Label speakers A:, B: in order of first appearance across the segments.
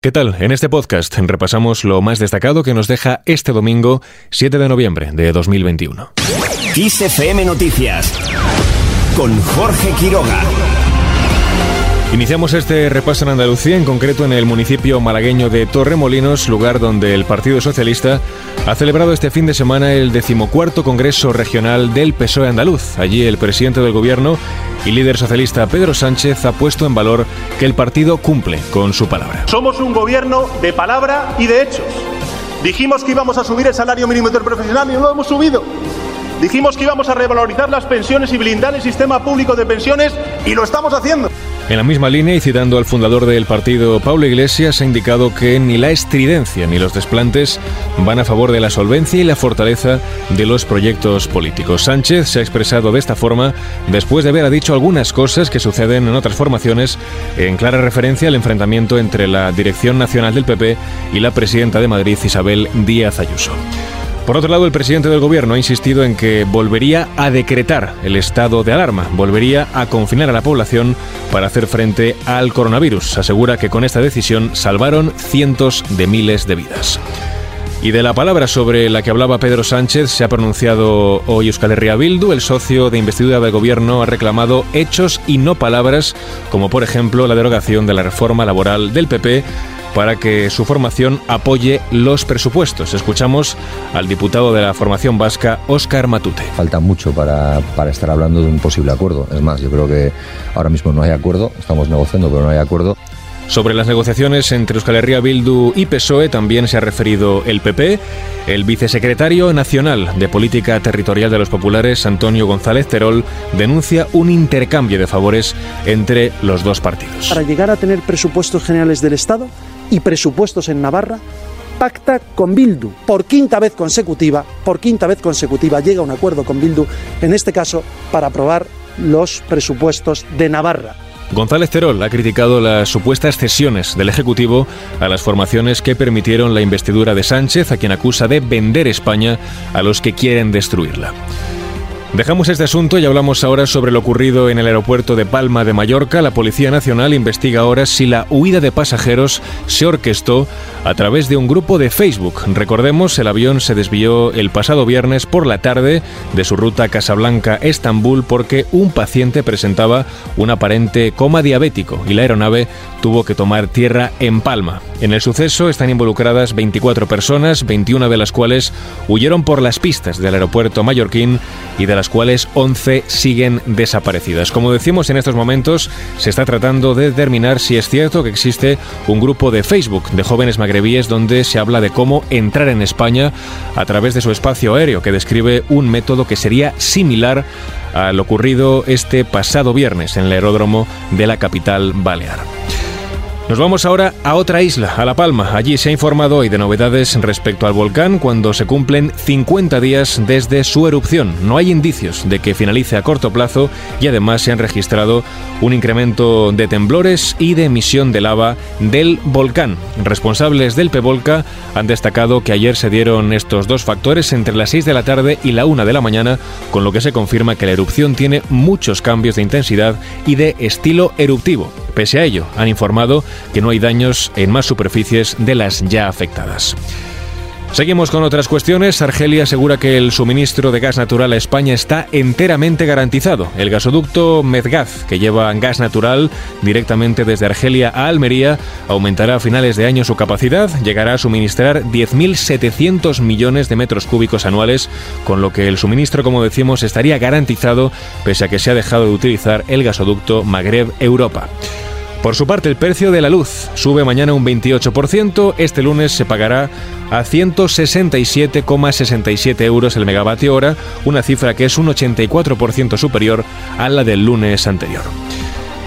A: ¿Qué tal? En este podcast repasamos lo más destacado que nos deja este domingo 7 de noviembre de 2021.
B: XFM Noticias con Jorge Quiroga.
A: Iniciamos este repaso en Andalucía, en concreto en el municipio malagueño de Torremolinos, lugar donde el Partido Socialista ha celebrado este fin de semana el decimocuarto Congreso Regional del PSOE andaluz. Allí el presidente del gobierno y líder socialista Pedro Sánchez ha puesto en valor que el partido cumple con su palabra.
C: Somos un gobierno de palabra y de hechos. Dijimos que íbamos a subir el salario mínimo interprofesional y no lo hemos subido. Dijimos que íbamos a revalorizar las pensiones y blindar el sistema público de pensiones y lo estamos haciendo.
A: En la misma línea y citando al fundador del partido, Pablo Iglesias, ha indicado que ni la estridencia ni los desplantes van a favor de la solvencia y la fortaleza de los proyectos políticos. Sánchez se ha expresado de esta forma después de haber dicho algunas cosas que suceden en otras formaciones, en clara referencia al enfrentamiento entre la dirección nacional del PP y la presidenta de Madrid, Isabel Díaz Ayuso. Por otro lado, el presidente del gobierno ha insistido en que volvería a decretar el estado de alarma, volvería a confinar a la población para hacer frente al coronavirus. Asegura que con esta decisión salvaron cientos de miles de vidas. Y de la palabra sobre la que hablaba Pedro Sánchez se ha pronunciado hoy Euskal Herria Bildu. El socio de investidura del gobierno ha reclamado hechos y no palabras, como por ejemplo la derogación de la reforma laboral del PP para que su formación apoye los presupuestos. Escuchamos al diputado de la formación vasca, Óscar Matute.
D: Falta mucho para, para estar hablando de un posible acuerdo. Es más, yo creo que ahora mismo no hay acuerdo, estamos negociando, pero no hay acuerdo.
A: Sobre las negociaciones entre Euskal Herria Bildu y PSOE también se ha referido el PP. El vicesecretario nacional de Política Territorial de los Populares, Antonio González Terol, denuncia un intercambio de favores entre los dos partidos.
E: Para llegar a tener presupuestos generales del Estado y presupuestos en Navarra, pacta con Bildu por quinta vez consecutiva, por quinta vez consecutiva llega a un acuerdo con Bildu, en este caso para aprobar los presupuestos de Navarra.
A: González Terol ha criticado las supuestas cesiones del Ejecutivo a las formaciones que permitieron la investidura de Sánchez, a quien acusa de vender España a los que quieren destruirla. Dejamos este asunto y hablamos ahora sobre lo ocurrido en el aeropuerto de Palma de Mallorca. La Policía Nacional investiga ahora si la huida de pasajeros se orquestó a través de un grupo de Facebook. Recordemos, el avión se desvió el pasado viernes por la tarde de su ruta Casablanca-Estambul porque un paciente presentaba un aparente coma diabético y la aeronave tuvo que tomar tierra en Palma. En el suceso están involucradas 24 personas, 21 de las cuales huyeron por las pistas del aeropuerto mallorquín y de las cuales 11 siguen desaparecidas. Como decimos en estos momentos, se está tratando de determinar si es cierto que existe un grupo de Facebook de jóvenes magrebíes donde se habla de cómo entrar en España a través de su espacio aéreo, que describe un método que sería similar a lo ocurrido este pasado viernes en el aeródromo de la capital balear. Nos vamos ahora a otra isla, a La Palma. Allí se ha informado hoy de novedades respecto al volcán cuando se cumplen 50 días desde su erupción. No hay indicios de que finalice a corto plazo y además se han registrado un incremento de temblores y de emisión de lava del volcán. Responsables del PEVOLCA han destacado que ayer se dieron estos dos factores entre las 6 de la tarde y la 1 de la mañana, con lo que se confirma que la erupción tiene muchos cambios de intensidad y de estilo eruptivo. Pese a ello, han informado que no hay daños en más superficies de las ya afectadas. Seguimos con otras cuestiones. Argelia asegura que el suministro de gas natural a España está enteramente garantizado. El gasoducto Medgaz, que lleva gas natural directamente desde Argelia a Almería, aumentará a finales de año su capacidad, llegará a suministrar 10.700 millones de metros cúbicos anuales, con lo que el suministro, como decimos, estaría garantizado pese a que se ha dejado de utilizar el gasoducto Magreb-Europa. Por su parte, el precio de la luz sube mañana un 28%. Este lunes se pagará a 167,67 euros el megavatio hora, una cifra que es un 84% superior a la del lunes anterior.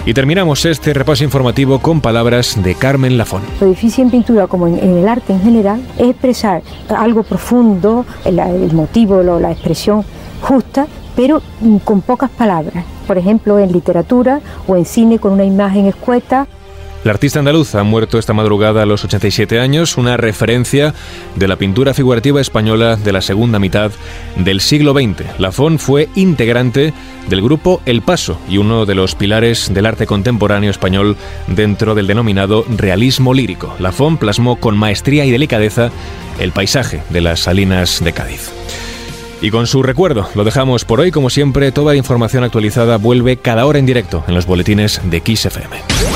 A: Y terminamos este repaso informativo con palabras de Carmen Lafón.
F: Lo difícil en pintura, como en, el arte en general, es expresar algo profundo, el, motivo, la expresión justa, pero con pocas palabras por ejemplo, en literatura o en cine con una imagen escueta.
A: El artista andaluz ha muerto esta madrugada a los 87 años, una referencia de la pintura figurativa española de la segunda mitad del siglo XX. Lafón fue integrante del grupo El Paso y uno de los pilares del arte contemporáneo español dentro del denominado realismo lírico. Lafón plasmó con maestría y delicadeza el paisaje de las salinas de Cádiz. Y con su recuerdo lo dejamos por hoy. Como siempre, toda la información actualizada vuelve cada hora en directo en los boletines de XFM.